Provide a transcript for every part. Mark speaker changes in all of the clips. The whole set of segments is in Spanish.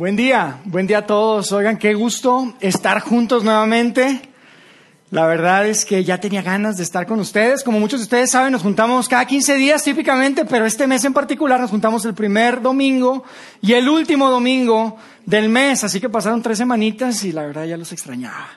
Speaker 1: Buen día, buen día a todos. Oigan, qué gusto estar juntos nuevamente. La verdad es que ya tenía ganas de estar con ustedes. Como muchos de ustedes saben, nos juntamos cada 15 días típicamente, pero este mes en particular nos juntamos el primer domingo y el último domingo del mes. Así que pasaron tres semanitas y la verdad ya los extrañaba.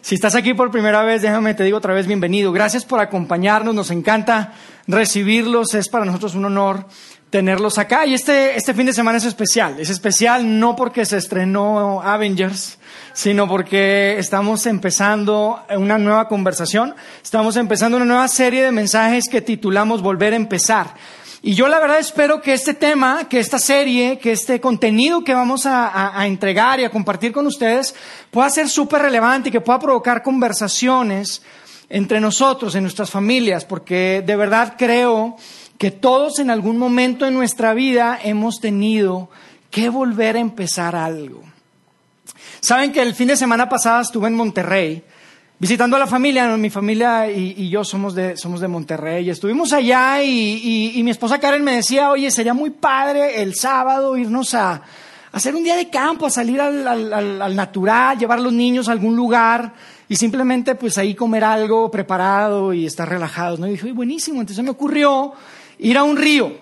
Speaker 1: Si estás aquí por primera vez, déjame te digo otra vez bienvenido. Gracias por acompañarnos. Nos encanta recibirlos. Es para nosotros un honor tenerlos acá. Y este, este fin de semana es especial. Es especial no porque se estrenó Avengers, sino porque estamos empezando una nueva conversación. Estamos empezando una nueva serie de mensajes que titulamos Volver a empezar. Y yo la verdad espero que este tema, que esta serie, que este contenido que vamos a, a entregar y a compartir con ustedes pueda ser súper relevante y que pueda provocar conversaciones entre nosotros, en nuestras familias, porque de verdad creo que todos en algún momento en nuestra vida hemos tenido que volver a empezar algo. Saben que el fin de semana pasado estuve en Monterrey visitando a la familia, mi familia y, yo somos de, somos de Monterrey, y estuvimos allá y, mi esposa Karen me decía, oye, sería muy padre el sábado irnos a, hacer un día de campo, a salir al, al, natural, llevar a los niños a algún lugar y simplemente pues ahí comer algo preparado y estar relajados. ¿no? Y dije, buenísimo, entonces me ocurrió ir a un río.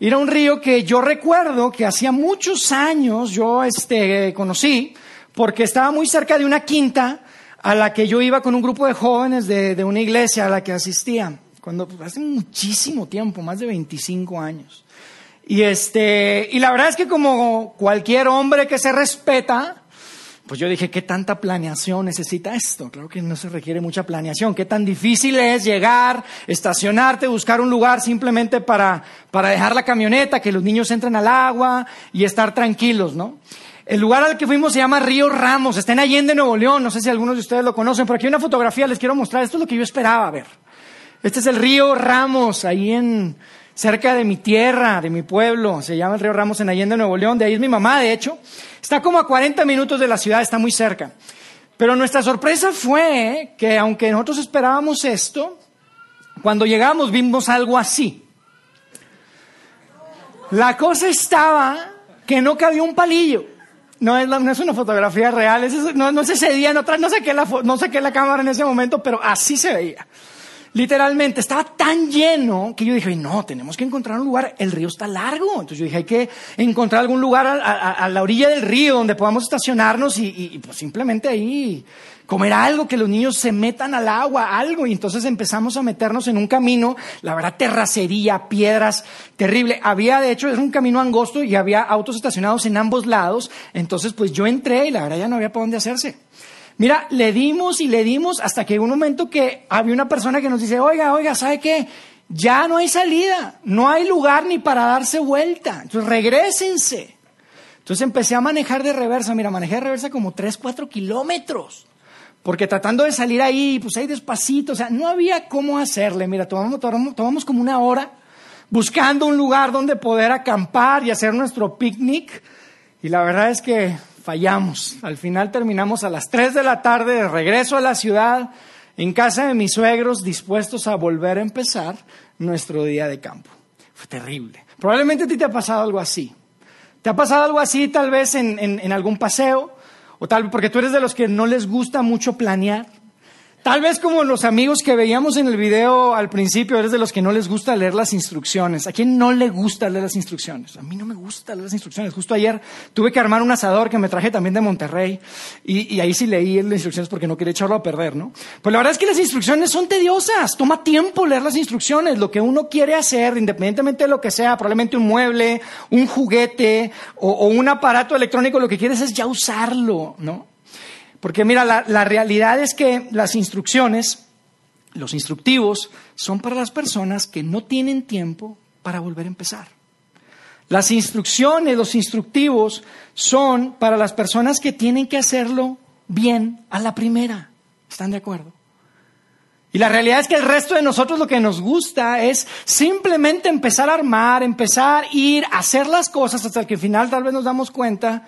Speaker 1: Ir a un río que yo recuerdo que hacía muchos años yo este, conocí, porque estaba muy cerca de una quinta a la que yo iba con un grupo de jóvenes de, de una iglesia a la que asistía, cuando pues, hace muchísimo tiempo, más de 25 años. Y, este, y la verdad es que como cualquier hombre que se respeta, pues yo dije, ¿qué tanta planeación necesita esto? Claro que no se requiere mucha planeación. ¿Qué tan difícil es llegar, estacionarte, buscar un lugar simplemente para, para dejar la camioneta, que los niños entren al agua y estar tranquilos, ¿no? El lugar al que fuimos se llama Río Ramos, está en Allende, Nuevo León. No sé si algunos de ustedes lo conocen, pero aquí hay una fotografía, les quiero mostrar. Esto es lo que yo esperaba ver. Este es el Río Ramos, ahí en, cerca de mi tierra, de mi pueblo. Se llama el Río Ramos en Allende, Nuevo León. De ahí es mi mamá, de hecho. Está como a 40 minutos de la ciudad, está muy cerca. Pero nuestra sorpresa fue que aunque nosotros esperábamos esto, cuando llegamos vimos algo así. La cosa estaba que no cabía un palillo. No es, no es una fotografía real, no, no, se ese día, no, no, saqué la, no saqué la cámara en ese momento, pero así se veía. Literalmente, estaba tan lleno que yo dije, no, tenemos que encontrar un lugar, el río está largo. Entonces yo dije, hay que encontrar algún lugar a, la orilla del río donde podamos estacionarnos y, pues simplemente ahí comer algo, que los niños se metan al agua, algo. Y entonces empezamos a meternos en un camino, la verdad, terracería, piedras, terrible. Había, de hecho, era un camino angosto y había autos estacionados en ambos lados. Entonces, pues yo entré y la verdad ya no había para dónde hacerse. Mira, le dimos y le dimos hasta que un momento que había una persona que nos dice, oiga, oiga, ¿sabe qué? Ya no hay salida, no hay lugar ni para darse vuelta. Entonces regresense. Entonces empecé a manejar de reversa. Mira, manejé de reversa como 3, 4 kilómetros. Porque tratando de salir ahí, pues ahí despacito, o sea, no había cómo hacerle. Mira, tomamos, tomamos, tomamos como una hora buscando un lugar donde poder acampar y hacer nuestro picnic. Y la verdad es que fallamos. Al final terminamos a las 3 de la tarde de regreso a la ciudad, en casa de mis suegros, dispuestos a volver a empezar nuestro día de campo. Fue terrible. Probablemente a ti te ha pasado algo así. ¿Te ha pasado algo así tal vez en, en algún paseo? O tal porque tú eres de los que no les gusta mucho planear. Tal vez como los amigos que veíamos en el video al principio, eres de los que no les gusta leer las instrucciones. ¿A quién no le gusta leer las instrucciones? A mí no me gusta leer las instrucciones. Justo ayer tuve que armar un asador que me traje también de Monterrey y, ahí sí leí las instrucciones porque no quería echarlo a perder, ¿no? Pues la verdad es que las instrucciones son tediosas. Toma tiempo leer las instrucciones. Lo que uno quiere hacer, independientemente de lo que sea, probablemente un mueble, un juguete o, o un aparato electrónico, lo que quieres es ya usarlo, ¿no? Porque mira, la, realidad es que las instrucciones, los instructivos, son para las personas que no tienen tiempo para volver a empezar. Las instrucciones, los instructivos, son para las personas que tienen que hacerlo bien a la primera. ¿Están de acuerdo? Y la realidad es que el resto de nosotros lo que nos gusta es simplemente empezar a armar, empezar a ir, a hacer las cosas hasta que al final tal vez nos damos cuenta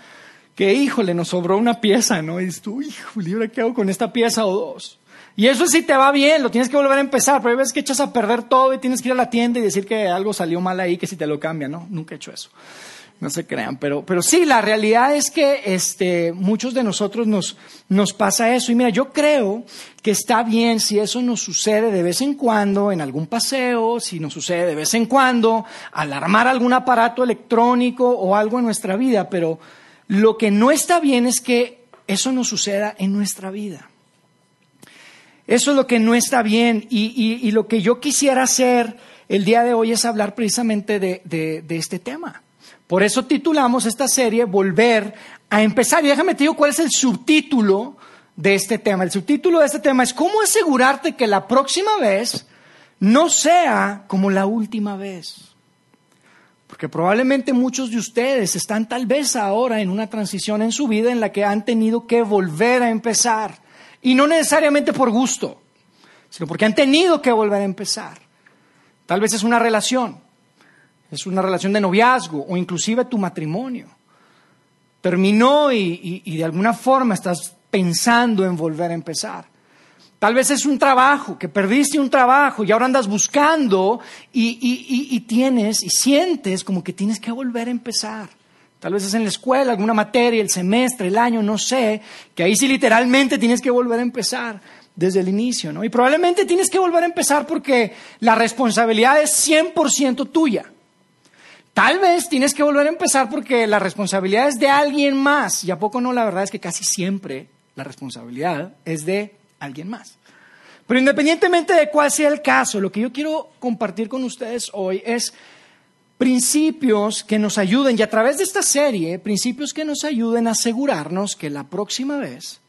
Speaker 1: que, híjole, nos sobró una pieza, ¿no? Y dices tú, híjole, ¿ahora qué hago con esta pieza o dos? Y eso sí te va bien, lo tienes que volver a empezar, pero hay veces que echas a perder todo y tienes que ir a la tienda y decir que algo salió mal ahí, que si te lo cambian, ¿no? Nunca he hecho eso. No se crean, pero, pero sí, la realidad es que este, muchos de nosotros nos, nos pasa eso. Y mira, yo creo que está bien si eso nos sucede de vez en cuando en algún paseo, si nos sucede de vez en cuando al armar algún aparato electrónico o algo en nuestra vida, pero lo que no está bien es que eso nos suceda en nuestra vida. Eso es lo que no está bien y, lo que yo quisiera hacer el día de hoy es hablar precisamente de, de, de este tema. Por eso titulamos esta serie Volver a empezar. Y déjame te digo cuál es el subtítulo de este tema. El subtítulo de este tema es ¿Cómo asegurarte que la próxima vez no sea como la última vez? Porque probablemente muchos de ustedes están tal vez ahora en una transición en su vida en la que han tenido que volver a empezar. Y no necesariamente por gusto, sino porque han tenido que volver a empezar. Tal vez es una relación es una relación de noviazgo o inclusive tu matrimonio. Terminó y, de alguna forma estás pensando en volver a empezar. Tal vez es un trabajo, que perdiste un trabajo y ahora andas buscando y, y, tienes y sientes como que tienes que volver a empezar. Tal vez es en la escuela, alguna materia, el semestre, el año, no sé, que ahí sí literalmente tienes que volver a empezar desde el inicio, ¿no? Y probablemente tienes que volver a empezar porque la responsabilidad es 100% tuya. Tal vez tienes que volver a empezar porque la responsabilidad es de alguien más. Y a poco no, la verdad es que casi siempre la responsabilidad es de alguien más. Pero independientemente de cuál sea el caso, lo que yo quiero compartir con ustedes hoy es principios que nos ayuden, y a través de esta serie, principios que nos ayuden a asegurarnos que la próxima vez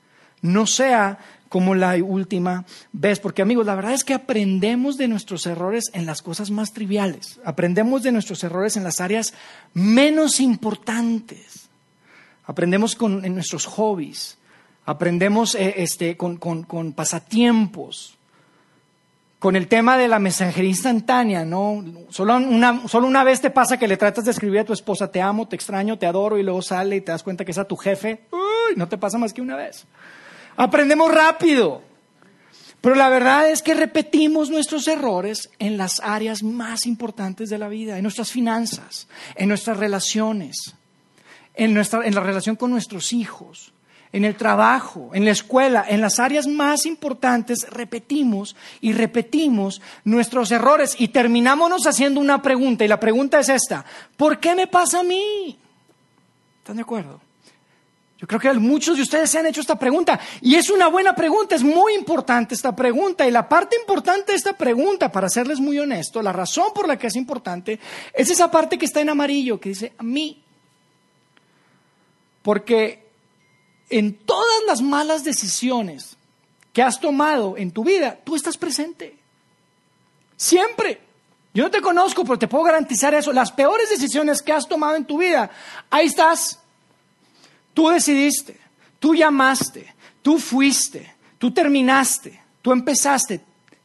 Speaker 1: no sea como la última vez. Porque amigos, la verdad es que aprendemos de nuestros errores en las cosas más triviales. Aprendemos de nuestros errores en las áreas menos importantes. Aprendemos con, en nuestros hobbies. Aprendemos eh, este, con, con, pasatiempos. Con el tema de la mensajería instantánea, ¿no? Solo una, solo una vez te pasa que le tratas de escribir a tu esposa, te amo, te extraño, te adoro, y luego sale y te das cuenta que es a tu jefe. Uy, no te pasa más que una vez. Aprendemos rápido. Pero la verdad es que repetimos nuestros errores en las áreas más importantes de la vida, en nuestras finanzas, en nuestras relaciones, en, nuestra, en la relación con nuestros hijos, en el trabajo, en la escuela, en las áreas más importantes, repetimos y repetimos nuestros errores y terminamos haciendo una pregunta. Y la pregunta es esta, ¿por qué me pasa a mí? ¿Están de acuerdo? Yo creo que muchos de ustedes se han hecho esta pregunta y es una buena pregunta, es muy importante esta pregunta y la parte importante de esta pregunta, para serles muy honesto, la razón por la que es importante es esa parte que está en amarillo que dice a mí. Porque en todas las malas decisiones que has tomado en tu vida, tú estás presente. Siempre. Yo no te conozco, pero te puedo garantizar eso. Las peores decisiones que has tomado en tu vida, ahí estás Tú decidiste, tú llamaste, tú fuiste, tú terminaste, tú empezaste.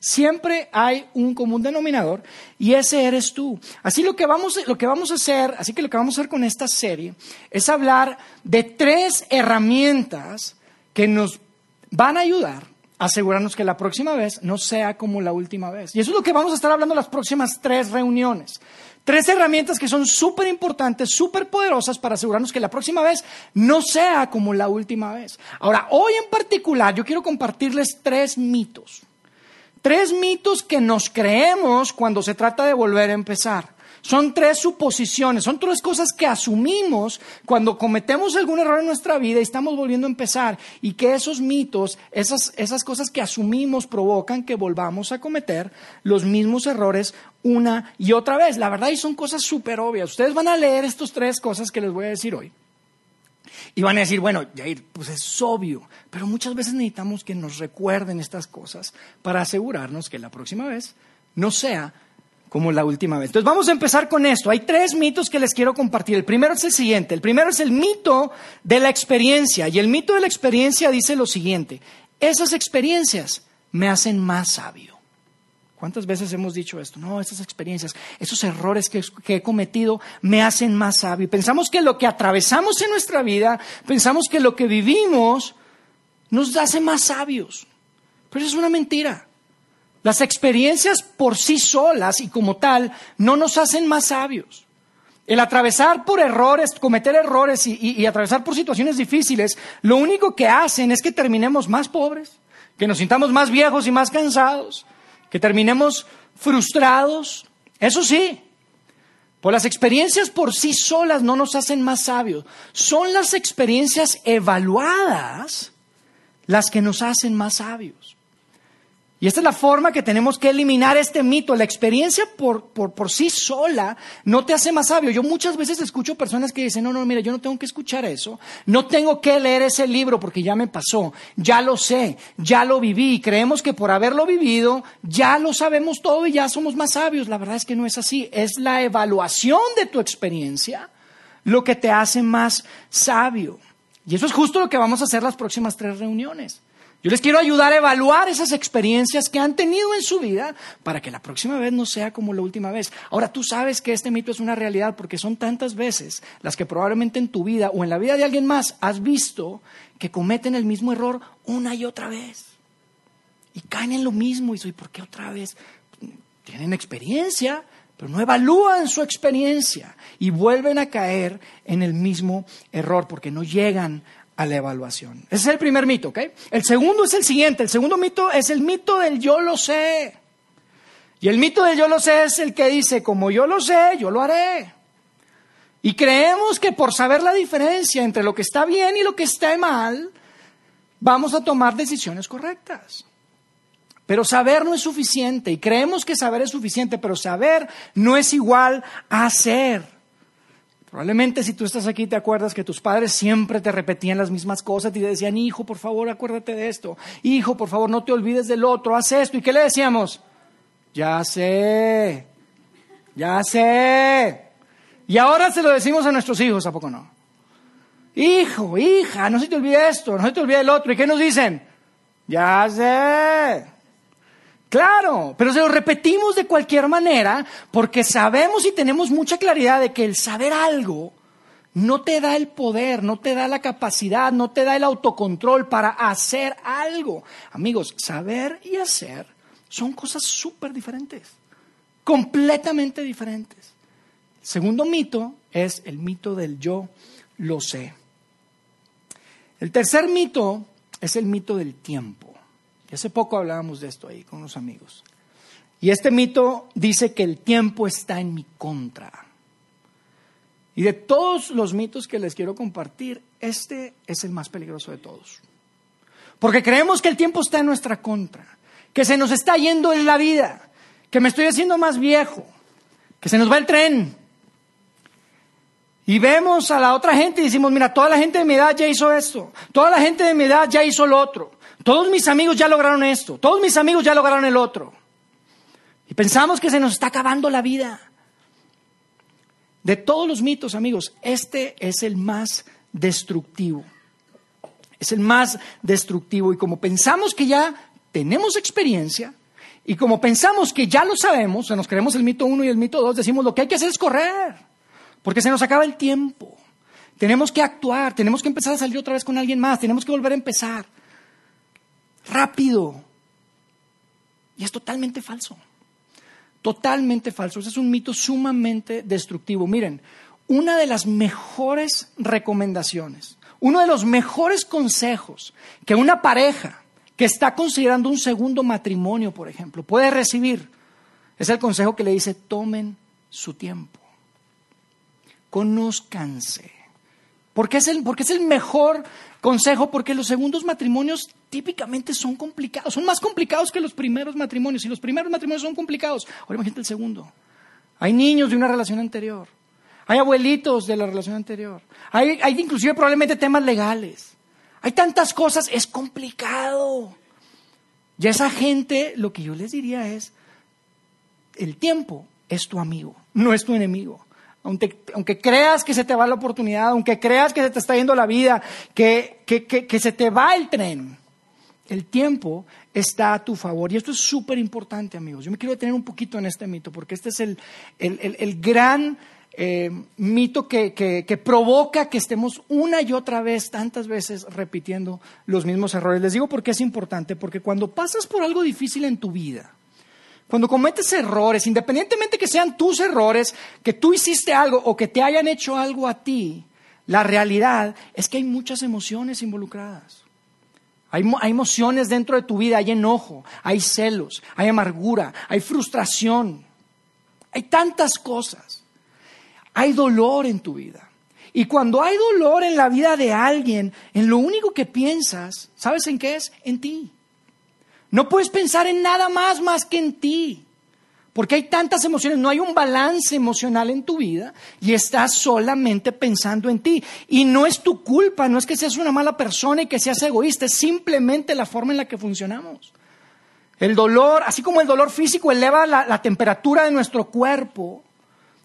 Speaker 1: Siempre hay un común denominador y ese eres tú. Así lo que vamos, lo que vamos a hacer, así que lo que vamos a hacer con esta serie es hablar de tres herramientas que nos van a ayudar a asegurarnos que la próxima vez no sea como la última vez. Y eso es lo que vamos a estar hablando en las próximas tres reuniones. Tres herramientas que son súper importantes, súper poderosas para asegurarnos que la próxima vez no sea como la última vez. Ahora, hoy en particular yo quiero compartirles tres mitos. Tres mitos que nos creemos cuando se trata de volver a empezar. Son tres suposiciones, son tres cosas que asumimos cuando cometemos algún error en nuestra vida y estamos volviendo a empezar y que esos mitos, esas, esas cosas que asumimos provocan que volvamos a cometer los mismos errores una y otra vez. La verdad, y son cosas súper obvias. Ustedes van a leer estas tres cosas que les voy a decir hoy. Y van a decir, bueno, Jair, pues es obvio, pero muchas veces necesitamos que nos recuerden estas cosas para asegurarnos que la próxima vez no sea como la última vez. Entonces vamos a empezar con esto. Hay tres mitos que les quiero compartir. El primero es el siguiente. El primero es el mito de la experiencia. Y el mito de la experiencia dice lo siguiente. Esas experiencias me hacen más sabio. ¿Cuántas veces hemos dicho esto? No, esas experiencias, esos errores que, he cometido me hacen más sabio. Pensamos que lo que atravesamos en nuestra vida, pensamos que lo que vivimos nos hace más sabios. Pero eso es una mentira. Las experiencias por sí solas y como tal no nos hacen más sabios. El atravesar por errores, cometer errores y, atravesar por situaciones difíciles, lo único que hacen es que terminemos más pobres, que nos sintamos más viejos y más cansados, que terminemos frustrados. Eso sí, pues las experiencias por sí solas no nos hacen más sabios. Son las experiencias evaluadas las que nos hacen más sabios. Y esta es la forma que tenemos que eliminar este mito. La experiencia por, por, sí sola no te hace más sabio. Yo muchas veces escucho personas que dicen, no, no, mira, yo no tengo que escuchar eso. No tengo que leer ese libro porque ya me pasó. Ya lo sé, ya lo viví. Y creemos que por haberlo vivido ya lo sabemos todo y ya somos más sabios. La verdad es que no es así. Es la evaluación de tu experiencia lo que te hace más sabio. Y eso es justo lo que vamos a hacer las próximas tres reuniones. Yo les quiero ayudar a evaluar esas experiencias que han tenido en su vida para que la próxima vez no sea como la última vez. Ahora tú sabes que este mito es una realidad porque son tantas veces las que probablemente en tu vida o en la vida de alguien más has visto que cometen el mismo error una y otra vez. Y caen en lo mismo y soy, ¿por qué otra vez? Tienen experiencia, pero no evalúan su experiencia y vuelven a caer en el mismo error porque no llegan a la evaluación. Ese es el primer mito, ¿ok? El segundo es el siguiente. El segundo mito es el mito del yo lo sé. Y el mito del yo lo sé es el que dice, como yo lo sé, yo lo haré. Y creemos que por saber la diferencia entre lo que está bien y lo que está mal, vamos a tomar decisiones correctas. Pero saber no es suficiente y creemos que saber es suficiente, pero saber no es igual a hacer. Probablemente si tú estás aquí te acuerdas que tus padres siempre te repetían las mismas cosas y te decían, hijo, por favor, acuérdate de esto. Hijo, por favor, no te olvides del otro, haz esto. ¿Y qué le decíamos? Ya sé, ya sé. Y ahora se lo decimos a nuestros hijos, ¿a poco no? Hijo, hija, no se te olvide esto, no se te olvide el otro. ¿Y qué nos dicen? Ya sé. Claro, pero se lo repetimos de cualquier manera porque sabemos y tenemos mucha claridad de que el saber algo no te da el poder, no te da la capacidad, no te da el autocontrol para hacer algo. Amigos, saber y hacer son cosas súper diferentes, completamente diferentes. El segundo mito es el mito del yo lo sé. El tercer mito es el mito del tiempo. Y hace poco hablábamos de esto ahí con unos amigos. Y este mito dice que el tiempo está en mi contra. Y de todos los mitos que les quiero compartir, este es el más peligroso de todos. Porque creemos que el tiempo está en nuestra contra, que se nos está yendo en la vida, que me estoy haciendo más viejo, que se nos va el tren. Y vemos a la otra gente y decimos, mira, toda la gente de mi edad ya hizo esto, toda la gente de mi edad ya hizo lo otro. Todos mis amigos ya lograron esto, todos mis amigos ya lograron el otro. Y pensamos que se nos está acabando la vida. De todos los mitos, amigos, este es el más destructivo. Es el más destructivo. Y como pensamos que ya tenemos experiencia, y como pensamos que ya lo sabemos, nos creemos el mito 1 y el mito 2, decimos lo que hay que hacer es correr, porque se nos acaba el tiempo. Tenemos que actuar, tenemos que empezar a salir otra vez con alguien más, tenemos que volver a empezar rápido. Y es totalmente falso. Totalmente falso. Ese es un mito sumamente destructivo. Miren, una de las mejores recomendaciones, uno de los mejores consejos que una pareja que está considerando un segundo matrimonio, por ejemplo, puede recibir, es el consejo que le dice, tomen su tiempo, conózcanse. Porque es el, porque es el mejor consejo, porque los segundos matrimonios típicamente son complicados, son más complicados que los primeros matrimonios. Y los primeros matrimonios son complicados, ahora imagínate el segundo. Hay niños de una relación anterior, hay abuelitos de la relación anterior, hay, hay inclusive probablemente temas legales. Hay tantas cosas, es complicado. Y a esa gente lo que yo les diría es, el tiempo es tu amigo, no es tu enemigo aunque, creas que se te va la oportunidad, aunque creas que se te está yendo la vida, que, se te va el tren, el tiempo está a tu favor. Y esto es súper importante, amigos. Yo me quiero detener un poquito en este mito, porque este es el, gran eh, mito que, que, provoca que estemos una y otra vez, tantas veces, repitiendo los mismos errores. Les digo por qué es importante, porque cuando pasas por algo difícil en tu vida, Cuando cometes errores, independientemente que sean tus errores, que tú hiciste algo o que te hayan hecho algo a ti, la realidad es que hay muchas emociones involucradas. Hay, emociones dentro de tu vida, hay enojo, hay celos, hay amargura, hay frustración, hay tantas cosas. Hay dolor en tu vida. Y cuando hay dolor en la vida de alguien, en lo único que piensas, ¿sabes en qué es? En ti. No puedes pensar en nada más más que en ti. Porque hay tantas emociones, no hay un balance emocional en tu vida y estás solamente pensando en ti. Y no es tu culpa, no es que seas una mala persona y que seas egoísta, es simplemente la forma en la que funcionamos. El dolor, así como el dolor físico eleva la, la temperatura de nuestro cuerpo,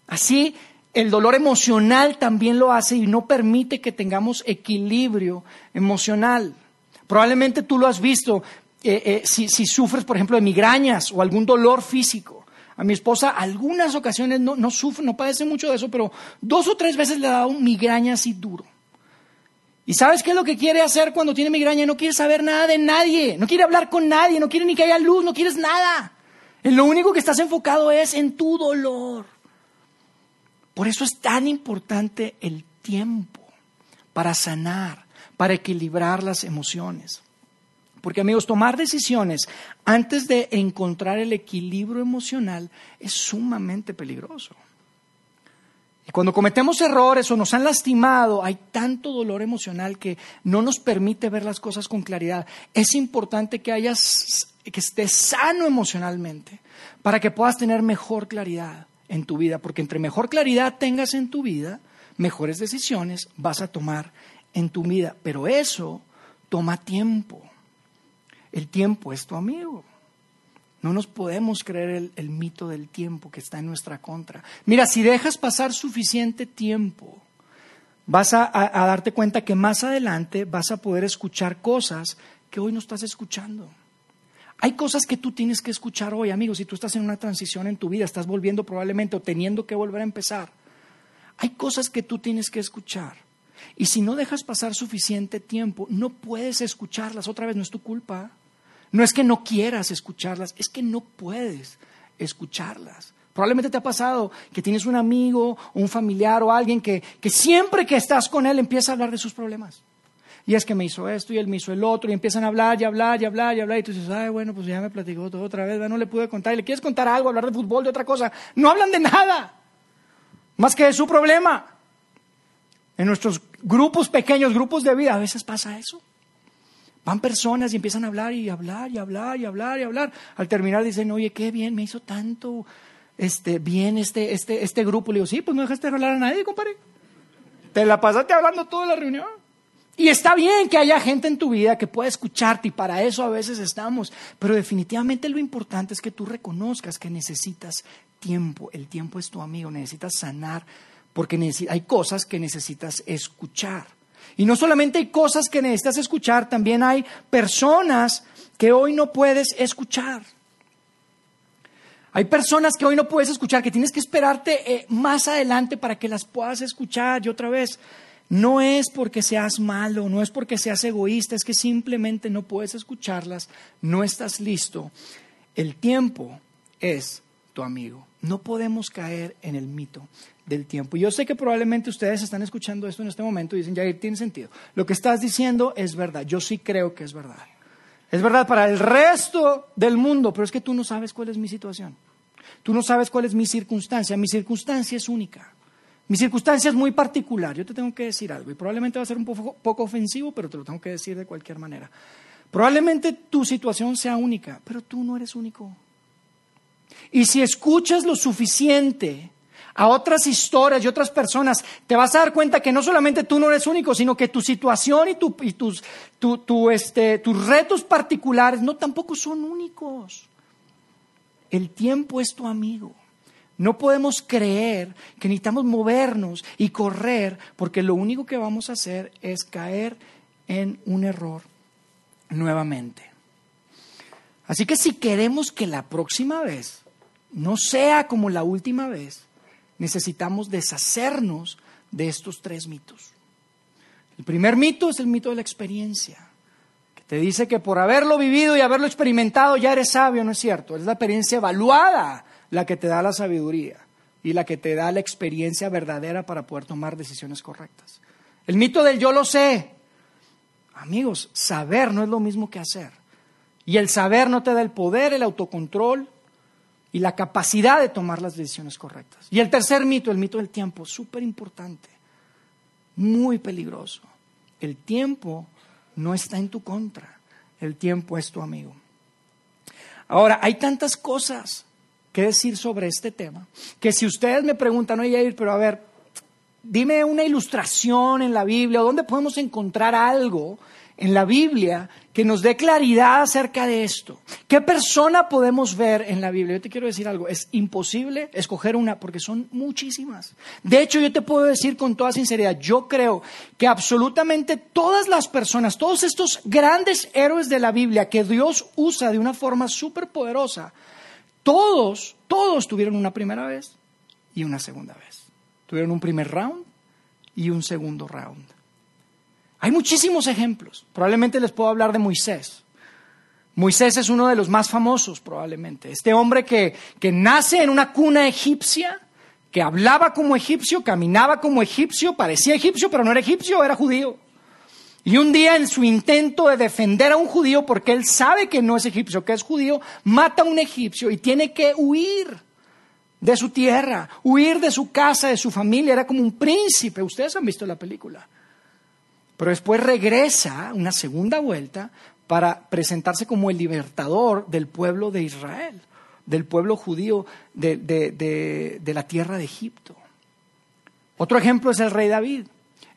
Speaker 1: así el dolor emocional también lo hace y no permite que tengamos equilibrio emocional. Probablemente tú lo has visto, eh, eh, si, sufres, por ejemplo, de migrañas o algún dolor físico. A mi esposa algunas ocasiones no, sufre, no padece mucho de eso, pero dos o tres veces le ha dado migraña así duro. ¿Y sabes qué es lo que quiere hacer cuando tiene migraña? No quiere saber nada de nadie, no quiere hablar con nadie, no quiere ni que haya luz, no quieres nada. Lo único que estás enfocado es en tu dolor. Por eso es tan importante el tiempo para sanar, para equilibrar las emociones. Porque amigos, tomar decisiones antes de encontrar el equilibrio emocional es sumamente peligroso. Y cuando cometemos errores o nos han lastimado, hay tanto dolor emocional que no nos permite ver las cosas con claridad. Es importante que hayas que estés sano emocionalmente para que puedas tener mejor claridad en tu vida, porque entre mejor claridad tengas en tu vida, mejores decisiones vas a tomar en tu vida, pero eso toma tiempo. El tiempo es tu amigo. No nos podemos creer el, mito del tiempo que está en nuestra contra. Mira, si dejas pasar suficiente tiempo, vas a, darte cuenta que más adelante vas a poder escuchar cosas que hoy no estás escuchando. Hay cosas que tú tienes que escuchar hoy, amigos, si tú estás en una transición en tu vida, estás volviendo probablemente o teniendo que volver a empezar. Hay cosas que tú tienes que escuchar. Y si no dejas pasar suficiente tiempo, no puedes escucharlas. Otra vez, no es tu culpa. No es que no quieras escucharlas, es que no puedes escucharlas. Probablemente te ha pasado que tienes un amigo un familiar o alguien que, siempre que estás con él empieza a hablar de sus problemas. Y es que me hizo esto y él me hizo el otro y empiezan a hablar y hablar y hablar y hablar y tú dices, ay, bueno, pues ya me platicó todo otra vez, no le pude contar. Y le quieres contar algo, hablar de fútbol, de otra cosa. No hablan de nada, más que de su problema. En nuestros grupos pequeños, grupos de vida, a veces pasa eso. Van personas y empiezan a hablar y hablar y hablar y hablar y hablar. Al terminar dicen, oye, qué bien, me hizo tanto este, bien este, este, este grupo. Le digo, sí, pues no dejaste de hablar a nadie, compadre. Te la pasaste hablando toda la reunión. Y está bien que haya gente en tu vida que pueda escucharte y para eso a veces estamos. Pero definitivamente lo importante es que tú reconozcas que necesitas tiempo. El tiempo es tu amigo, necesitas sanar porque hay cosas que necesitas escuchar. Y no solamente hay cosas que necesitas escuchar, también hay personas que hoy no puedes escuchar. Hay personas que hoy no puedes escuchar, que tienes que esperarte eh, más adelante para que las puedas escuchar. Y otra vez, no es porque seas malo, no es porque seas egoísta, es que simplemente no puedes escucharlas, no estás listo. El tiempo es tu amigo. No podemos caer en el mito del tiempo. Yo sé que probablemente ustedes están escuchando esto en este momento y dicen, ya tiene sentido. Lo que estás diciendo es verdad. Yo sí creo que es verdad. Es verdad para el resto del mundo, pero es que tú no sabes cuál es mi situación. Tú no sabes cuál es mi circunstancia. Mi circunstancia es única. Mi circunstancia es muy particular. Yo te tengo que decir algo y probablemente va a ser un poco, poco ofensivo, pero te lo tengo que decir de cualquier manera. Probablemente tu situación sea única, pero tú no eres único. Y si escuchas lo suficiente a otras historias y otras personas, te vas a dar cuenta que no solamente tú no eres único, sino que tu situación y, tus, este, tus retos particulares no tampoco son únicos. El tiempo es tu amigo. No podemos creer que necesitamos movernos y correr porque lo único que vamos a hacer es caer en un error nuevamente. Así que si queremos que la próxima vez no sea como la última vez, necesitamos deshacernos de estos tres mitos. El primer mito es el mito de la experiencia, que te dice que por haberlo vivido y haberlo experimentado ya eres sabio, no es cierto. Es la experiencia evaluada la que te da la sabiduría y la que te da la experiencia verdadera para poder tomar decisiones correctas. El mito del yo lo sé. Amigos, saber no es lo mismo que hacer. Y el saber no te da el poder, el autocontrol y la capacidad de tomar las decisiones correctas. Y el tercer mito, el mito del tiempo, súper importante, muy peligroso. El tiempo no está en tu contra, el tiempo es tu amigo. Ahora, hay tantas cosas que decir sobre este tema, que si ustedes me preguntan, oye, pero a ver, dime una ilustración en la Biblia, o dónde podemos encontrar algo en la Biblia que nos dé claridad acerca de esto. ¿Qué persona podemos ver en la Biblia? Yo te quiero decir algo, es imposible escoger una porque son muchísimas. De hecho, yo te puedo decir con toda sinceridad, yo creo que absolutamente todas las personas, todos estos grandes héroes de la Biblia que Dios usa de una forma súper poderosa, todos, todos tuvieron una primera vez y una segunda vez. Tuvieron un primer round y un segundo round. Hay muchísimos ejemplos. Probablemente les puedo hablar de Moisés. Moisés es uno de los más famosos, probablemente. Este hombre que, que nace en una cuna egipcia, que hablaba como egipcio, caminaba como egipcio, parecía egipcio, pero no era egipcio, era judío. Y un día en su intento de defender a un judío, porque él sabe que no es egipcio, que es judío, mata a un egipcio y tiene que huir de su tierra, huir de su casa, de su familia. Era como un príncipe. Ustedes han visto la película pero después regresa una segunda vuelta para presentarse como el libertador del pueblo de Israel, del pueblo judío de, de la tierra de Egipto. Otro ejemplo es el rey David.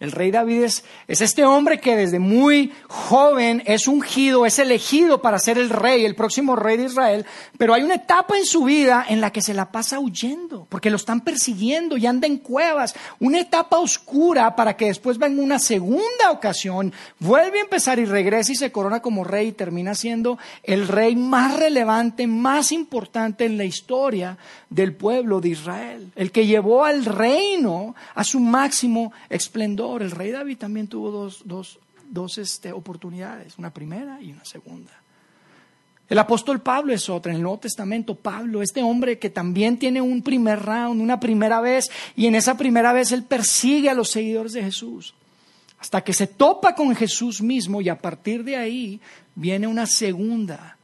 Speaker 1: El rey David es, este hombre que desde muy joven es ungido, es elegido para ser el rey, el próximo rey de Israel, pero hay una etapa en su vida en la que se la pasa huyendo, porque lo están persiguiendo y anda en cuevas, una etapa oscura para que después venga una segunda ocasión, vuelve a empezar y regresa y se corona como rey y termina siendo el rey más relevante, más importante en la historia del pueblo de Israel, el que llevó al reino a su máximo esplendor. El rey David también tuvo dos, dos, dos este, oportunidades, una primera y una segunda. El apóstol Pablo es otra, en el Nuevo Testamento, Pablo, este hombre que también tiene un primer round, una primera vez, y en esa primera vez él persigue a los seguidores de Jesús, hasta que se topa con Jesús mismo y a partir de ahí viene una segunda,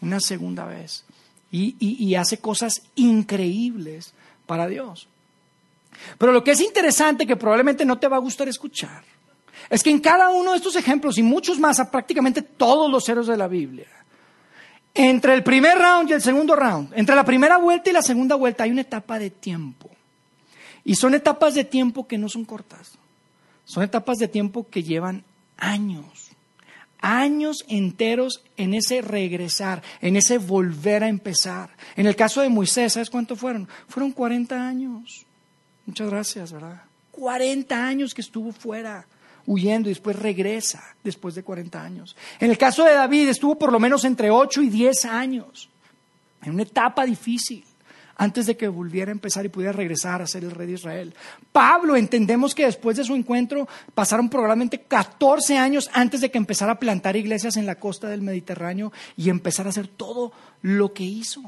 Speaker 1: una segunda vez y, hace cosas increíbles para Dios. Pero lo que es interesante, que probablemente no te va a gustar escuchar, es que en cada uno de estos ejemplos y muchos más, a prácticamente todos los héroes de la Biblia, entre el primer round y el segundo round, entre la primera vuelta y la segunda vuelta, hay una etapa de tiempo. Y son etapas de tiempo que no son cortas. Son etapas de tiempo que llevan años años enteros en ese regresar, en ese volver a empezar. En el caso de Moisés, ¿sabes cuánto fueron? Fueron 40 años. Muchas gracias, ¿verdad? 40 años que estuvo fuera, huyendo y después regresa después de 40 años. En el caso de David, estuvo por lo menos entre 8 y 10 años, en una etapa difícil antes de que volviera a empezar y pudiera regresar a ser el rey de Israel. Pablo, entendemos que después de su encuentro pasaron probablemente 14 años antes de que empezara a plantar iglesias en la costa del Mediterráneo y empezar a hacer todo lo que hizo.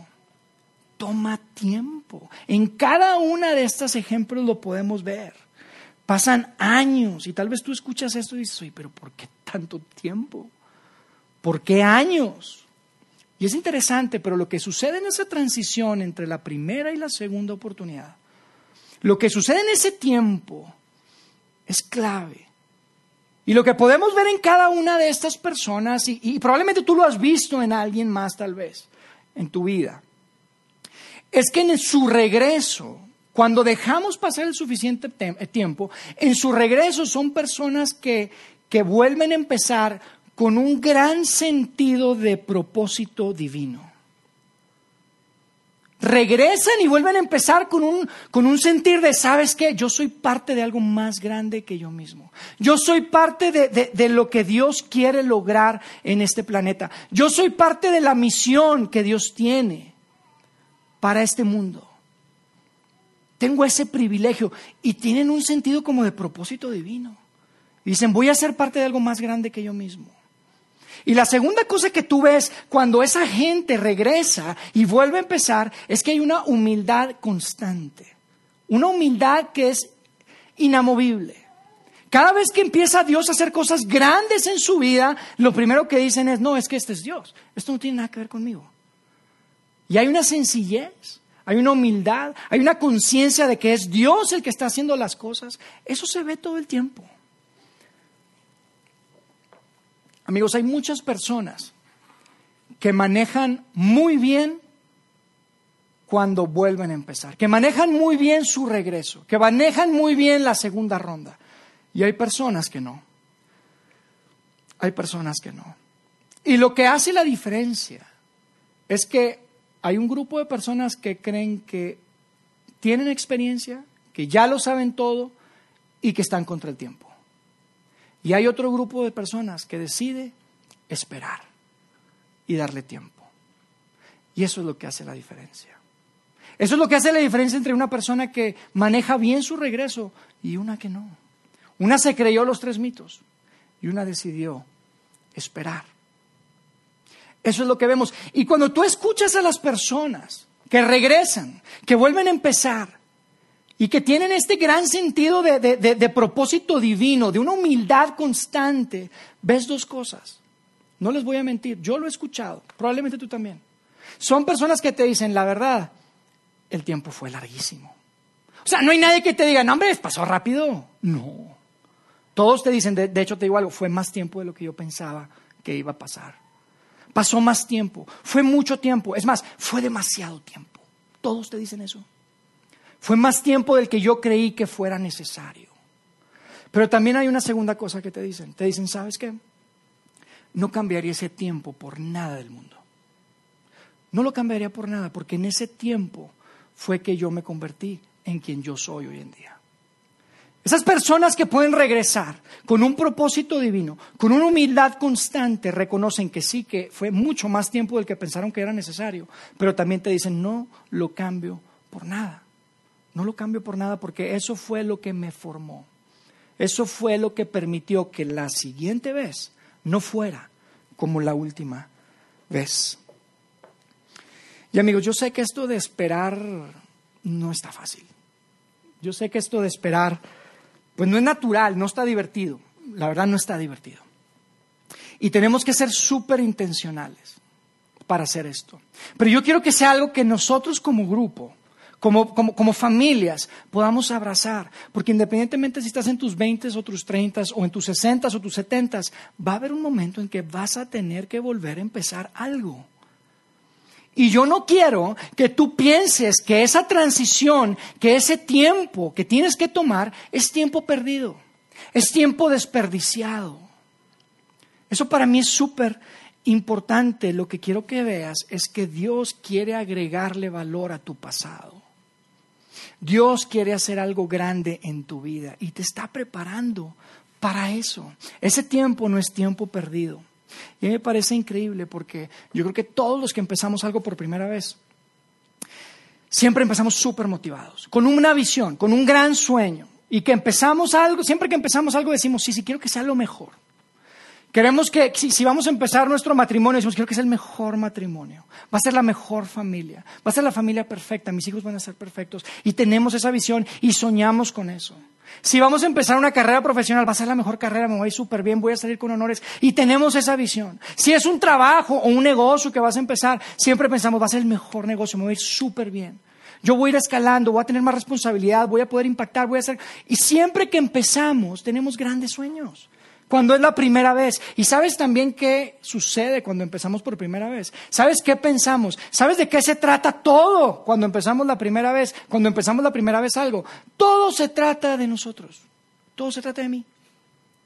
Speaker 1: Toma tiempo. En cada una de estos ejemplos lo podemos ver. Pasan años y tal vez tú escuchas esto y dices, pero ¿por qué tanto tiempo? ¿Por qué años? Y es interesante, pero lo que sucede en esa transición entre la primera y la segunda oportunidad, lo que sucede en ese tiempo es clave. Y lo que podemos ver en cada una de estas personas, y, probablemente tú lo has visto en alguien más tal vez, en tu vida, es que en su regreso, cuando dejamos pasar el suficiente tiempo, en su regreso son personas que, que vuelven a empezar con un gran sentido de propósito divino. Regresan y vuelven a empezar con un, con un sentir de, ¿sabes qué? Yo soy parte de algo más grande que yo mismo. Yo soy parte de, de lo que Dios quiere lograr en este planeta. Yo soy parte de la misión que Dios tiene para este mundo. Tengo ese privilegio y tienen un sentido como de propósito divino. dicen, voy a ser parte de algo más grande que yo mismo. Y la segunda cosa que tú ves cuando esa gente regresa y vuelve a empezar es que hay una humildad constante. Una humildad que es inamovible. Cada vez que empieza Dios a hacer cosas grandes en su vida, lo primero que dicen es, no, es que este es Dios. Esto no tiene nada que ver conmigo. Y hay una sencillez, hay una humildad, hay una conciencia de que es Dios el que está haciendo las cosas. Eso se ve todo el tiempo. Amigos, hay muchas personas que manejan muy bien cuando vuelven a empezar, que manejan muy bien su regreso, que manejan muy bien la segunda ronda. Y hay personas que no. Hay personas que no. Y lo que hace la diferencia es que hay un grupo de personas que creen que tienen experiencia, que ya lo saben todo y que están contra el tiempo. Y hay otro grupo de personas que decide esperar y darle tiempo. Y eso es lo que hace la diferencia. Eso es lo que hace la diferencia entre una persona que maneja bien su regreso y una que no. Una se creyó los tres mitos y una decidió esperar. Eso es lo que vemos. Y cuando tú escuchas a las personas que regresan, que vuelven a empezar y que tienen este gran sentido de, propósito divino, de una humildad constante, ves dos cosas. No les voy a mentir, yo lo he escuchado, probablemente tú también. Son personas que te dicen, la verdad, el tiempo fue larguísimo. O sea, no hay nadie que te diga, no, hombre, pasó rápido. No. Todos te dicen, de, hecho te digo algo, fue más tiempo de lo que yo pensaba que iba a pasar. Pasó más tiempo, fue mucho tiempo, es más, fue demasiado tiempo. Todos te dicen eso. Fue más tiempo del que yo creí que fuera necesario. Pero también hay una segunda cosa que te dicen. Te dicen, ¿sabes qué? No cambiaría ese tiempo por nada del mundo. No lo cambiaría por nada, porque en ese tiempo fue que yo me convertí en quien yo soy hoy en día. Esas personas que pueden regresar con un propósito divino, con una humildad constante, reconocen que sí, que fue mucho más tiempo del que pensaron que era necesario, pero también te dicen, no lo cambio por nada. No lo cambio por nada porque eso fue lo que me formó. Eso fue lo que permitió que la siguiente vez no fuera como la última vez. Y amigos, yo sé que esto de esperar no está fácil. Yo sé que esto de esperar pues no es natural, no está divertido. La verdad no está divertido. Y tenemos que ser súper intencionales para hacer esto. Pero yo quiero que sea algo que nosotros como grupo, como, como, familias, podamos abrazar. Porque independientemente si estás en tus 20 o tus 30 o en tus 60 o tus 70, va a haber un momento en que vas a tener que volver a empezar algo. Y yo no quiero que tú pienses que esa transición, que ese tiempo que tienes que tomar es tiempo perdido, es tiempo desperdiciado. Eso para mí es súper importante. Lo que quiero que veas es que Dios quiere agregarle valor a tu pasado. Dios quiere hacer algo grande en tu vida y te está preparando para eso. Ese tiempo no es tiempo perdido. Y me parece increíble porque yo creo que todos los que empezamos algo por primera vez, siempre empezamos súper motivados, con una visión, con un gran sueño. Y que empezamos algo, siempre que empezamos algo decimos, sí, sí, quiero que sea lo mejor. Queremos que, si, vamos a empezar nuestro matrimonio, decimos, quiero que sea el mejor matrimonio. Va a ser la mejor familia. Va a ser la familia perfecta. Mis hijos van a ser perfectos. Y tenemos esa visión y soñamos con eso. Si vamos a empezar una carrera profesional, va a ser la mejor carrera, me voy súper bien, voy a salir con honores. Y tenemos esa visión. Si es un trabajo o un negocio que vas a empezar, siempre pensamos, va a ser el mejor negocio, me voy a ir súper bien. Yo voy a ir escalando, voy a tener más responsabilidad, voy a poder impactar, voy a hacer... Y siempre que empezamos, tenemos grandes sueños cuando es la primera vez. Y sabes también qué sucede cuando empezamos por primera vez. ¿Sabes qué pensamos? ¿Sabes de qué se trata todo cuando empezamos la primera vez? Cuando empezamos la primera vez algo. Todo se trata de nosotros. Todo se trata de mí.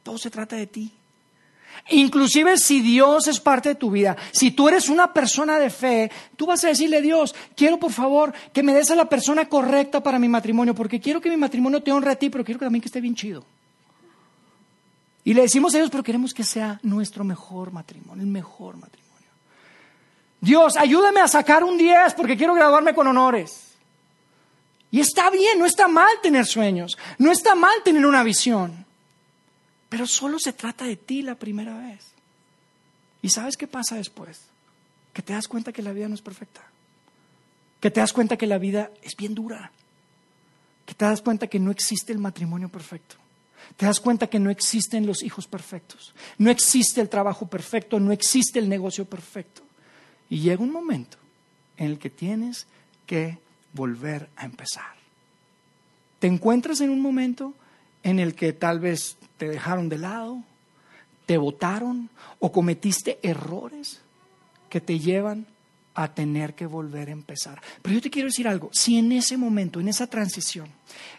Speaker 1: Todo se trata de ti. Inclusive si Dios es parte de tu vida, si tú eres una persona de fe, tú vas a decirle, Dios, quiero por favor que me des a la persona correcta para mi matrimonio, porque quiero que mi matrimonio te honre a ti, pero quiero que también que esté bien chido. Y le decimos a Dios, pero queremos que sea nuestro mejor matrimonio, el mejor matrimonio. Dios, ayúdame a sacar un 10 porque quiero graduarme con honores. Y está bien, no está mal tener sueños, no está mal tener una visión, pero solo se trata de ti la primera vez. ¿Y sabes qué pasa después? Que te das cuenta que la vida no es perfecta. Que te das cuenta que la vida es bien dura. Que te das cuenta que no existe el matrimonio perfecto. Te das cuenta que no existen los hijos perfectos. No existe el trabajo perfecto. No existe el negocio perfecto. Y llega un momento en el que tienes que volver a empezar. Te encuentras en un momento en el que tal vez te dejaron de lado, te votaron o cometiste errores que te llevan a tener que volver a empezar. Pero yo te quiero decir algo, si en ese momento, en esa transición,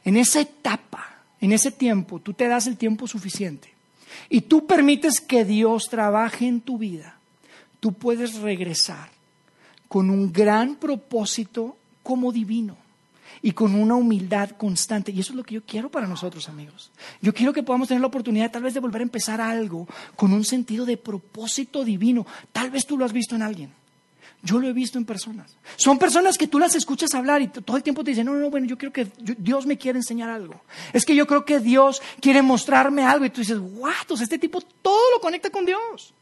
Speaker 1: en esa etapa, en ese tiempo, tú te das el tiempo suficiente y tú permites que Dios trabaje en tu vida, tú puedes regresar con un gran propósito como divino y con una humildad constante. Y eso es lo que yo quiero para nosotros, amigos. Yo quiero que podamos tener la oportunidad tal vez de volver a empezar algo con un sentido de propósito divino. Tal vez tú lo has visto en alguien. Yo lo he visto en personas. Son personas que tú las escuchas hablar y todo el tiempo te dicen, no, no, bueno, yo creo que Dios me quiere enseñar algo. Es que yo creo que Dios quiere mostrarme algo. Y tú dices, sea, este tipo todo lo conecta con Dios.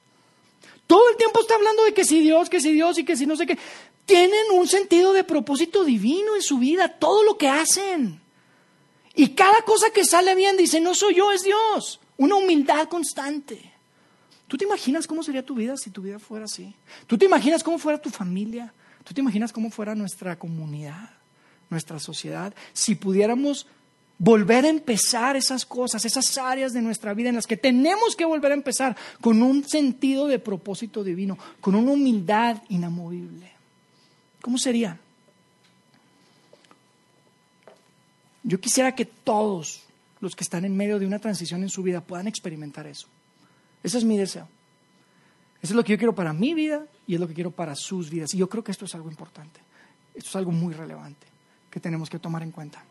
Speaker 1: Todo el tiempo está hablando de que si Dios, que si Dios y que si no sé qué. Tienen un sentido de propósito divino en su vida, todo lo que hacen. Y cada cosa que sale bien dice, no soy yo, es Dios. Una humildad constante. ¿Tú te imaginas cómo sería tu vida si tu vida fuera así? ¿Tú te imaginas cómo fuera tu familia? ¿Tú te imaginas cómo fuera nuestra comunidad, nuestra sociedad? Si pudiéramos volver a empezar esas cosas, esas áreas de nuestra vida en las que tenemos que volver a empezar con un sentido de propósito divino, con una humildad inamovible. ¿Cómo sería? Yo quisiera que todos los que están en medio de una transición en su vida puedan experimentar eso. Ese es mi deseo. Eso es lo que yo quiero para mi vida y es lo que quiero para sus vidas. Y yo creo que esto es algo importante. Esto es algo muy relevante que tenemos que tomar en cuenta.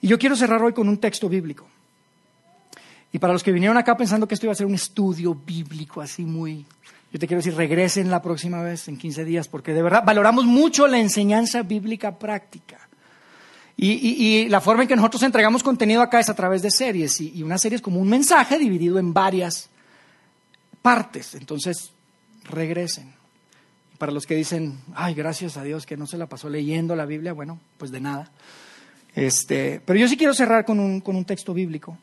Speaker 1: Y yo quiero cerrar hoy con un texto bíblico. Y para los que vinieron acá pensando que esto iba a ser un estudio bíblico así muy... Yo te quiero decir, regresen la próxima vez, en 15 días, porque de verdad valoramos mucho la enseñanza bíblica práctica. Y, la forma en que nosotros entregamos contenido acá es a través de series. Y, una serie es como un mensaje dividido en varias partes. Entonces, regresen. Para los que dicen, ay, gracias a Dios que no se la pasó leyendo la Biblia, bueno, pues de nada. Este, pero yo sí quiero cerrar con un, con un texto bíblico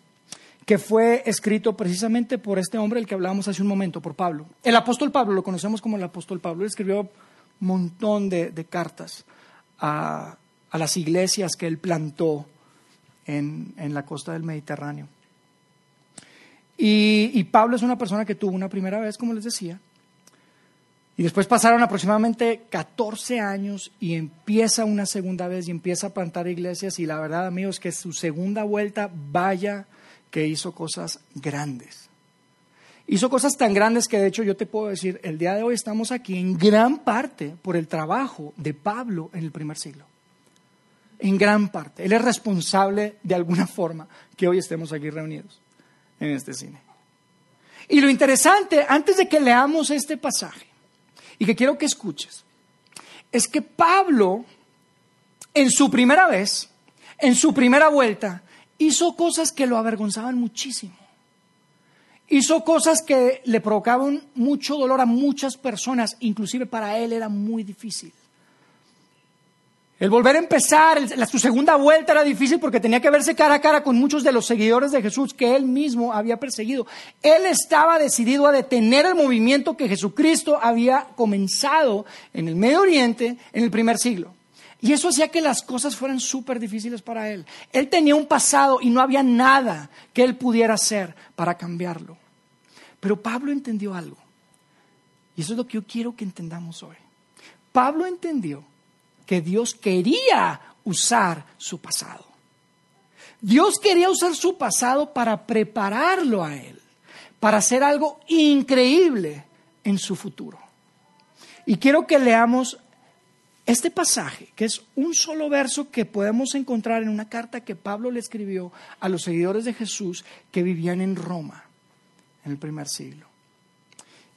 Speaker 1: que fue escrito precisamente por este hombre, el que hablábamos hace un momento, por Pablo. El apóstol Pablo, lo conocemos como el apóstol Pablo, él escribió un montón de, cartas a, las iglesias que él plantó en, la costa del Mediterráneo. Y, y, Pablo es una persona que tuvo una primera vez, como les decía, y después pasaron aproximadamente 14 años y empieza una segunda vez y empieza a plantar iglesias y la verdad, amigos, que su segunda vuelta, vaya que hizo cosas grandes. Hizo cosas tan grandes que de hecho yo te puedo decir, el día de hoy estamos aquí en gran parte por el trabajo de Pablo en el primer siglo. En gran parte. Él es responsable de alguna forma que hoy estemos aquí reunidos en este cine. Y lo interesante, antes de que leamos este pasaje, y que quiero que escuches, es que Pablo, en su primera vez, en su primera vuelta, hizo cosas que lo avergonzaban muchísimo. Hizo cosas que le provocaban mucho dolor a muchas personas, inclusive para él era muy difícil. El volver a empezar, su segunda vuelta era difícil porque tenía que verse cara a cara con muchos de los seguidores de Jesús que él mismo había perseguido. Él estaba decidido a detener el movimiento que Jesucristo había comenzado en el Medio Oriente en el primer siglo. Y eso hacía que las cosas fueran súper difíciles para él. Él tenía un pasado y no había nada que él pudiera hacer para cambiarlo. Pero Pablo entendió algo. Y eso es lo que yo quiero que entendamos hoy. Pablo entendió que Dios quería usar su pasado. Dios quería usar su pasado para prepararlo a él, para hacer algo increíble en su futuro. Y quiero que leamos este pasaje, que es un solo verso que podemos encontrar en una carta que Pablo le escribió a los seguidores de Jesús que vivían en Roma en el primer siglo.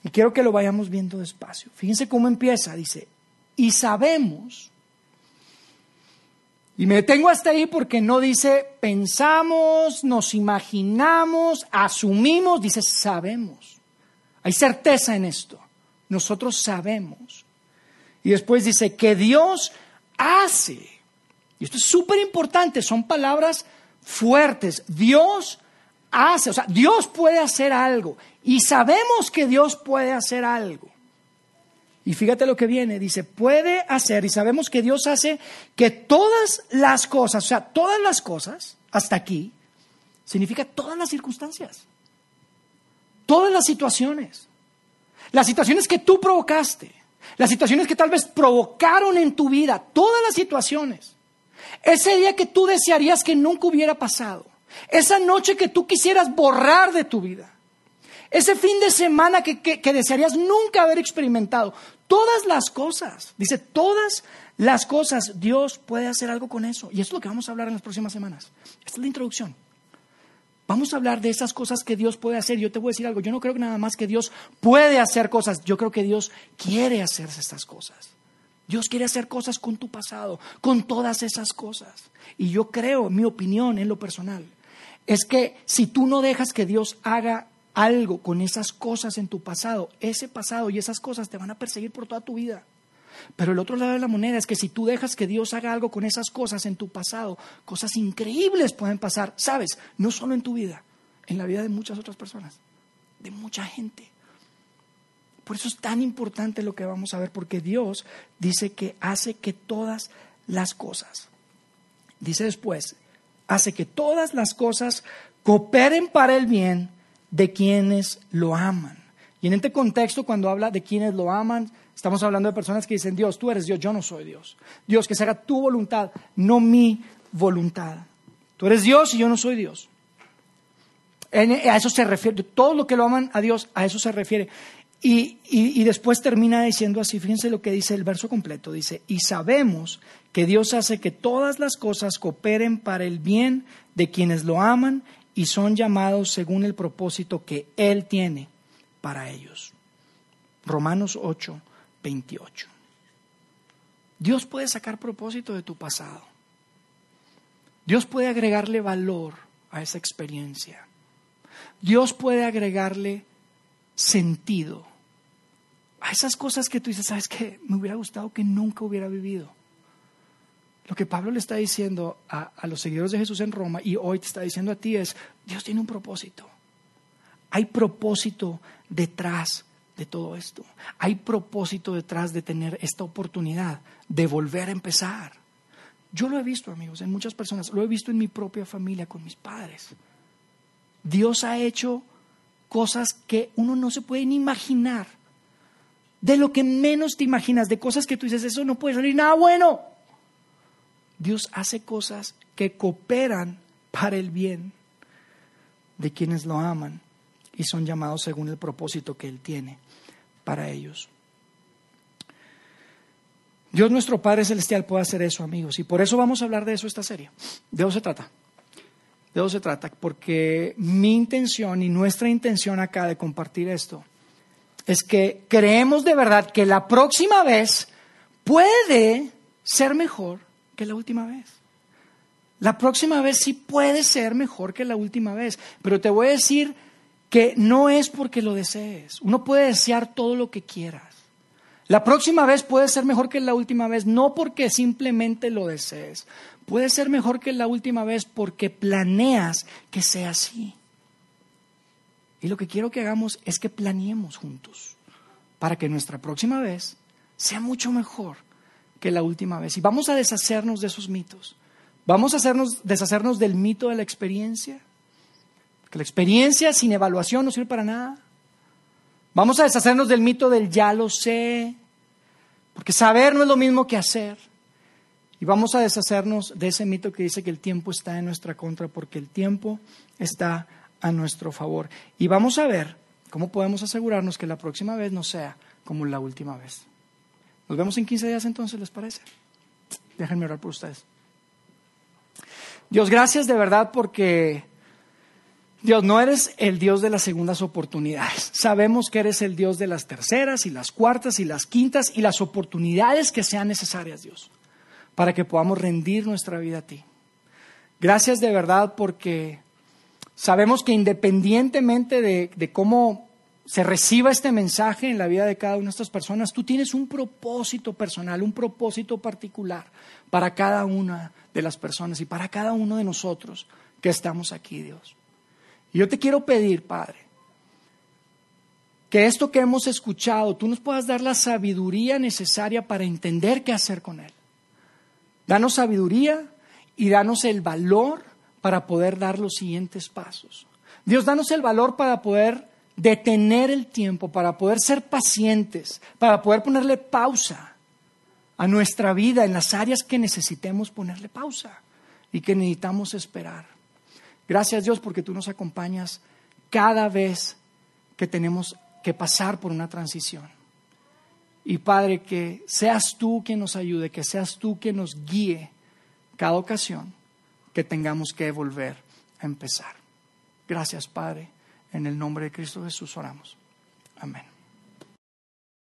Speaker 1: Y quiero que lo vayamos viendo despacio. Fíjense cómo empieza. Dice, y sabemos y me detengo hasta ahí porque no dice pensamos, nos imaginamos, asumimos, dice sabemos. Hay certeza en esto. Nosotros sabemos. Y después dice que Dios hace. Y esto es súper importante, son palabras fuertes. Dios hace, o sea, Dios puede hacer algo. Y sabemos que Dios puede hacer algo. Y fíjate lo que viene, dice, puede hacer, y sabemos que Dios hace que todas las cosas, o sea, todas las cosas, hasta aquí, significa todas las circunstancias, todas las situaciones, las situaciones que tú provocaste, las situaciones que tal vez provocaron en tu vida, todas las situaciones, ese día que tú desearías que nunca hubiera pasado, esa noche que tú quisieras borrar de tu vida, ese fin de semana que, desearías nunca haber experimentado. Todas las cosas, dice, todas las cosas, Dios puede hacer algo con eso. Y eso es lo que vamos a hablar en las próximas semanas. Esta es la introducción. Vamos a hablar de esas cosas que Dios puede hacer. Yo te voy a decir algo, yo no creo que nada más que Dios puede hacer cosas, yo creo que Dios quiere hacerse estas cosas. Dios quiere hacer cosas con tu pasado, con todas esas cosas. Y yo creo, mi opinión en lo personal, es que si tú no dejas que Dios haga algo con esas cosas en tu pasado, ese pasado y esas cosas te van a perseguir por toda tu vida. Pero el otro lado de la moneda es que si tú dejas que Dios haga algo con esas cosas en tu pasado, cosas increíbles pueden pasar, sabes, no solo en tu vida, en la vida de muchas otras personas, de mucha gente. Por eso es tan importante lo que vamos a ver, porque Dios dice que hace que todas las cosas, dice después, hace que todas las cosas cooperen para el bien de quienes lo aman. Y en este contexto, cuando habla de quienes lo aman, estamos hablando de personas que dicen, Dios, tú eres Dios, yo no soy Dios. Dios, que se haga tu voluntad, no mi voluntad. Tú eres Dios y yo no soy Dios. a eso se refiere, todo lo que lo aman a Dios, a eso se refiere. Y, y, después termina diciendo así, fíjense lo que dice el verso completo, dice, y sabemos que Dios hace que todas las cosas cooperen para el bien de quienes lo aman y son llamados según el propósito que Él tiene para ellos. Romanos 8, 28. Dios puede sacar propósito de tu pasado. Dios puede agregarle valor a esa experiencia. Dios puede agregarle sentido a esas cosas que tú dices, ¿sabes qué? Me hubiera gustado que nunca hubiera vivido. Lo que Pablo le está diciendo a, los seguidores de Jesús en Roma y hoy te está diciendo a ti es, Dios tiene un propósito. Hay propósito detrás de todo esto. Hay propósito detrás de tener esta oportunidad de volver a empezar. Yo lo he visto, amigos, en muchas personas. Lo he visto en mi propia familia, con mis padres. Dios ha hecho cosas que uno no se puede ni imaginar. De lo que menos te imaginas, de cosas que tú dices, eso no puede salir nada bueno. Dios hace cosas que cooperan para el bien de quienes lo aman y son llamados según el propósito que Él tiene para ellos. Dios nuestro Padre Celestial puede hacer eso, amigos, y por eso vamos a hablar de eso esta serie. De eso se trata. De eso se trata, porque mi intención y nuestra intención acá de compartir esto es que creemos de verdad que la próxima vez puede ser mejor que la última vez. La próxima vez sí puede ser mejor que la última vez, pero te voy a decir que no es porque lo desees. Uno puede desear todo lo que quieras. La próxima vez puede ser mejor que la última vez, no porque simplemente lo desees. Puede ser mejor que la última vez porque planeas que sea así. Y lo que quiero que hagamos es que planeemos juntos para que nuestra próxima vez sea mucho mejor que la última vez. Y vamos a deshacernos de esos mitos. Vamos a hacernos, deshacernos del mito de la experiencia. Que la experiencia sin evaluación no sirve para nada. Vamos a deshacernos del mito del ya lo sé. Porque saber no es lo mismo que hacer. Y vamos a deshacernos de ese mito que dice que el tiempo está en nuestra contra porque el tiempo está a nuestro favor. Y vamos a ver cómo podemos asegurarnos que la próxima vez no sea como la última vez. Nos vemos en 15 días entonces, ¿les parece? Déjenme orar por ustedes. Dios, gracias de verdad porque Dios, no eres el Dios de las segundas oportunidades. Sabemos que eres el Dios de las terceras y las cuartas y las quintas y las oportunidades que sean necesarias, Dios, para que podamos rendir nuestra vida a ti. Gracias de verdad porque sabemos que independientemente de, de cómo se reciba este mensaje en la vida de cada una de estas personas, tú tienes un propósito personal, un propósito particular para cada una de las personas y para cada uno de nosotros que estamos aquí, Dios. Y yo te quiero pedir, Padre, que esto que hemos escuchado, tú nos puedas dar la sabiduría necesaria para entender qué hacer con él. Danos sabiduría y danos el valor para poder dar los siguientes pasos. Dios, danos el valor para poder detener el tiempo, para poder ser pacientes, para poder ponerle pausa a nuestra vida en las áreas que necesitemos ponerle pausa y que necesitamos esperar. Gracias Dios porque tú nos acompañas cada vez que tenemos que pasar por una transición. Y Padre, que seas tú quien nos ayude, que seas tú quien nos guíe cada ocasión que tengamos que volver a empezar. Gracias, Padre. En el nombre de Cristo Jesús oramos. Amén.